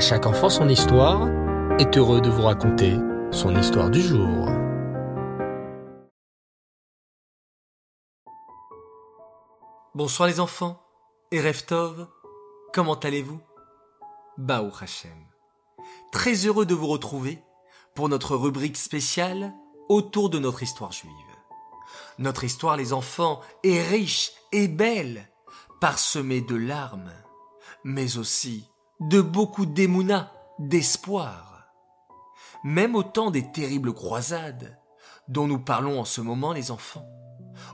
Chaque enfant son histoire est heureux de vous raconter son histoire du jour. Bonsoir les enfants et Reftov, comment allez-vous? Baou Hachem. Très heureux de vous retrouver pour notre rubrique spéciale autour de notre histoire juive. Notre histoire, les enfants, est riche et belle, parsemée de larmes, mais aussi de beaucoup d'émouna, d'espoir. Même au temps des terribles croisades, dont nous parlons en ce moment les enfants,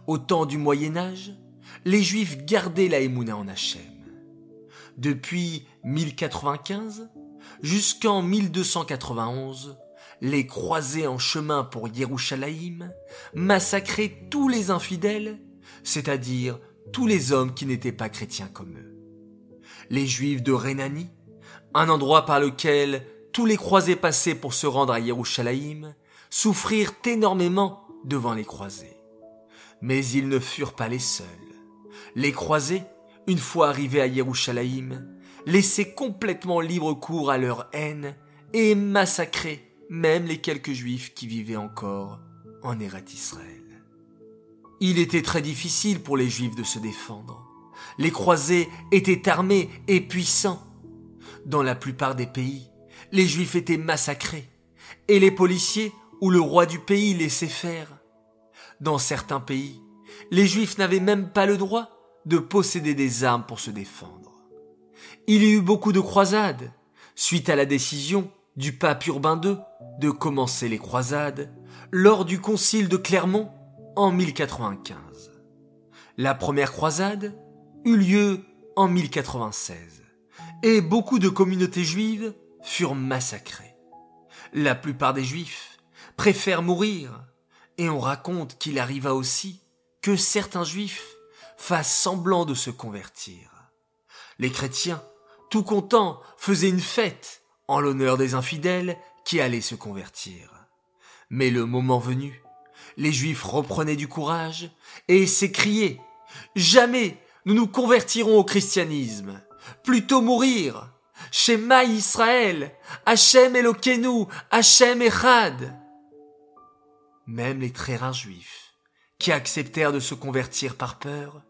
au temps du Moyen Âge, les Juifs gardaient la émouna en Hachem. Depuis 1095 jusqu'en 1291, les croisés en chemin pour Yerushalayim massacraient tous les infidèles, c'est-à-dire tous les hommes qui n'étaient pas chrétiens comme eux. Les Juifs de Rhénanie un endroit par lequel tous les croisés passaient pour se rendre à Yerushalayim, souffrirent énormément devant les croisés. Mais ils ne furent pas les seuls. Les croisés, une fois arrivés à Yerushalayim, laissaient complètement libre cours à leur haine et massacraient même les quelques juifs qui vivaient encore en Erat Israël. Il était très difficile pour les juifs de se défendre. Les croisés étaient armés et puissants, dans la plupart des pays, les Juifs étaient massacrés, et les policiers ou le roi du pays laissaient faire. Dans certains pays, les Juifs n'avaient même pas le droit de posséder des armes pour se défendre. Il y eut beaucoup de croisades, suite à la décision du pape Urbain II de commencer les croisades lors du concile de Clermont en 1095. La première croisade eut lieu en 1096 et beaucoup de communautés juives furent massacrées. La plupart des juifs préfèrent mourir, et on raconte qu'il arriva aussi que certains juifs fassent semblant de se convertir. Les chrétiens, tout contents, faisaient une fête en l'honneur des infidèles qui allaient se convertir. Mais le moment venu, les juifs reprenaient du courage et s'écriaient Jamais nous nous convertirons au christianisme plutôt mourir. Shema Israël, Hachem Elokeinu, Hachem Echad. Même les très rares juifs, qui acceptèrent de se convertir par peur,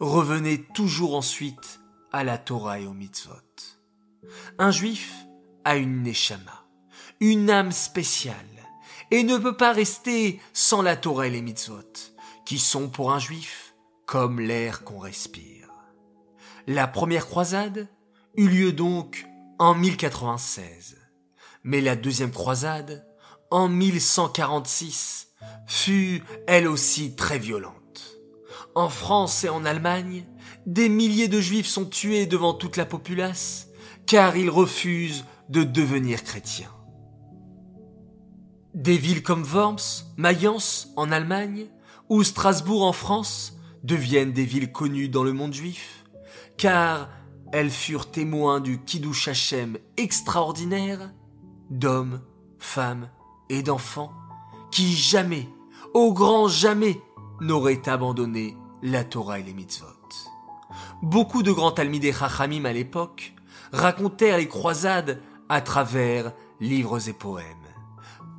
revenaient toujours ensuite à la Torah et aux mitzvot. Un juif a une neshama, une âme spéciale, et ne peut pas rester sans la Torah et les mitzvot, qui sont pour un juif comme l'air qu'on respire. La première croisade eut lieu donc en 1096, mais la deuxième croisade, en 1146, fut elle aussi très violente. En France et en Allemagne, des milliers de juifs sont tués devant toute la populace, car ils refusent de devenir chrétiens. Des villes comme Worms, Mayence en Allemagne ou Strasbourg en France deviennent des villes connues dans le monde juif car elles furent témoins du Kiddush Hashem extraordinaire d'hommes, femmes et d'enfants qui jamais, au grand jamais, n'auraient abandonné la Torah et les mitzvot. Beaucoup de grands Talmidei Chachamim à l'époque racontèrent les croisades à travers livres et poèmes,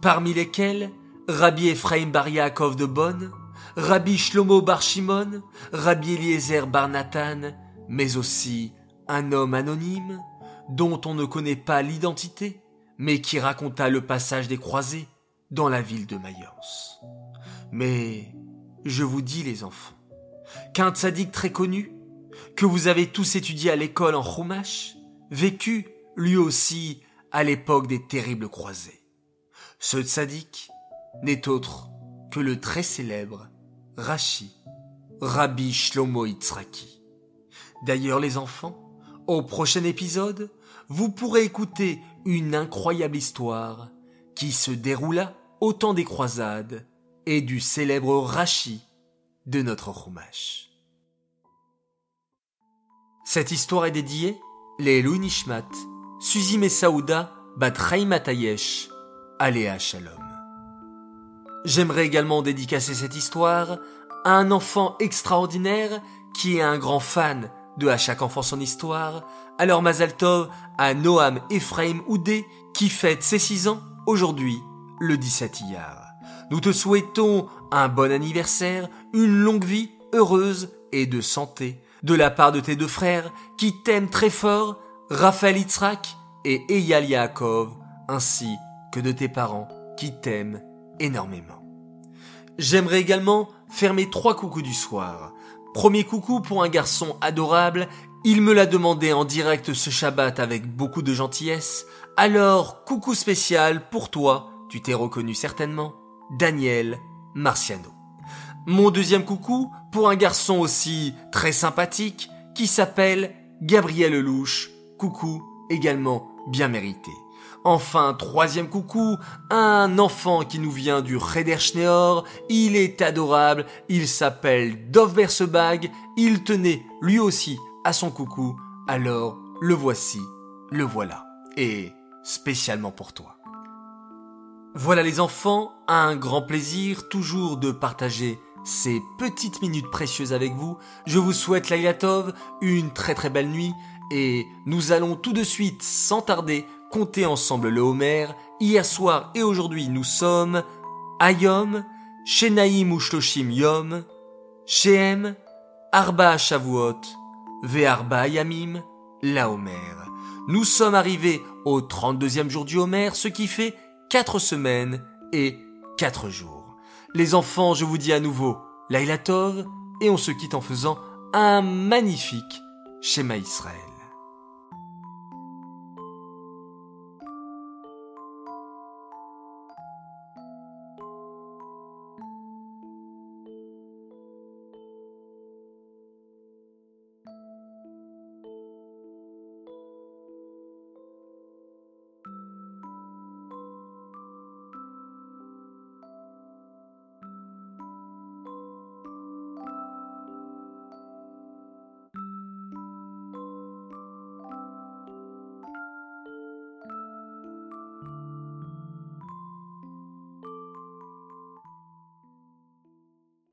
parmi lesquels Rabbi Ephraim Bar Yaakov de Bonn, Rabbi Shlomo Bar Shimon, Rabbi Eliezer Bar Nathan mais aussi un homme anonyme dont on ne connaît pas l'identité, mais qui raconta le passage des croisés dans la ville de Mayence. Mais je vous dis les enfants, qu'un tzaddik très connu, que vous avez tous étudié à l'école en Chumash, vécu lui aussi à l'époque des terribles croisés. Ce tzaddik n'est autre que le très célèbre Rashi, Rabbi Shlomo Itzraki. D'ailleurs les enfants, au prochain épisode, vous pourrez écouter une incroyable histoire qui se déroula au temps des croisades et du célèbre Rashi de notre Chumash. Cette histoire est dédiée les Nishmat, Suzy Messaouda, Bat Matayesh, Aléa Shalom. J'aimerais également dédicacer cette histoire à un enfant extraordinaire qui est un grand fan de À chaque enfant son histoire, alors Mazal Tov à Noam Ephraim Oudé qui fête ses 6 ans aujourd'hui, le 17 Iyar. Nous te souhaitons un bon anniversaire, une longue vie heureuse et de santé de la part de tes deux frères qui t'aiment très fort, Raphaël Itzrak et Eyal Yaakov, ainsi que de tes parents qui t'aiment énormément. J'aimerais également faire mes trois coucous du soir. Premier coucou pour un garçon adorable, il me l'a demandé en direct ce Shabbat avec beaucoup de gentillesse, alors coucou spécial pour toi, tu t'es reconnu certainement, Daniel Marciano. Mon deuxième coucou pour un garçon aussi très sympathique qui s'appelle Gabriel Louche. Coucou également bien mérité. Enfin, troisième coucou, un enfant qui nous vient du Rederschneor. Il est adorable, il s'appelle Dov Bersebag. Il tenait lui aussi à son coucou. Alors, le voici, le voilà. Et spécialement pour toi. Voilà les enfants, un grand plaisir toujours de partager ces petites minutes précieuses avec vous. Je vous souhaite Lailatov, une très très belle nuit et nous allons tout de suite, sans tarder, compter ensemble le Homer. Hier soir et aujourd'hui, nous sommes Ayom, Shenaim Ushloshim Yom, Shehem, Arba Shavuot, Ve'arba Yamim, la Homer. Nous sommes arrivés au 32e jour du Homer, ce qui fait 4 semaines et 4 jours. Les enfants, je vous dis à nouveau, Laila Tov, et on se quitte en faisant un magnifique schéma Israël.